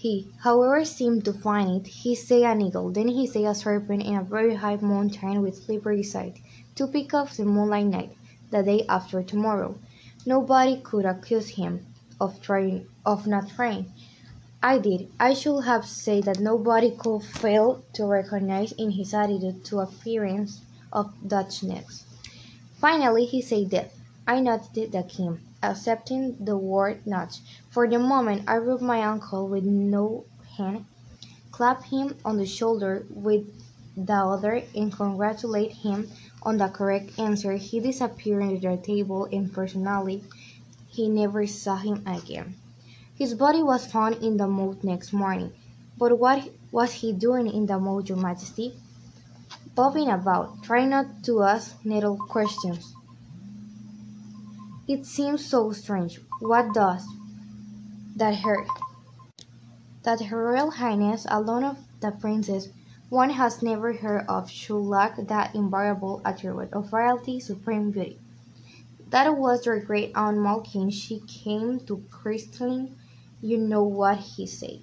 He, however, seemed to find it. He say an eagle, then he say a serpent in a very high mountain with slippery sides, to pick up the moonlight night, the day after tomorrow. Nobody could accuse him of trying of not trying. I did. I should have said that nobody could fail to recognize in his attitude two appearance of Dutchness. Finally he said death. I nodded the king, accepting the word nudge. For the moment I rubbed my uncle with no hand, clapped him on the shoulder with the other, and congratulated him on the correct answer. He disappeared under the table, and personally he never saw him again. His body was found in the moat next morning. But what was he doing in the moat, your majesty? Bobbing about, trying not to ask needle questions. It seems so strange. What does that her that her Royal Highness, alone of the princes one has never heard of, should lack that invariable attribute of royalty, supreme beauty. That was your great aunt Malkin. She came to christening. You know what he said.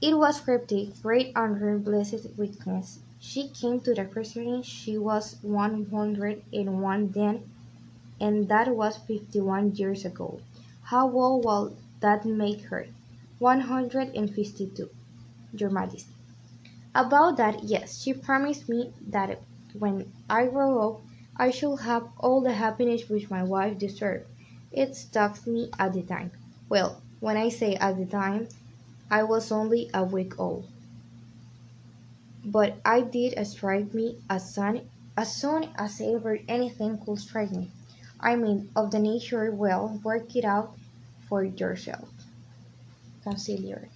It was cryptic, great under blessed weakness. She came to the christening. She was one hundred and one then and that was fifty-one years ago. How old will that make her? One hundred and fifty-two, your majesty. About that, yes, she promised me that when I grow up, I shall have all the happiness which my wife deserved. It struck me at the time. Well, when I say at the time, I was only a week old. But I did strike me as soon as soon as ever anything could strike me. I mean, of the nature well, work it out for yourself. Chancellor.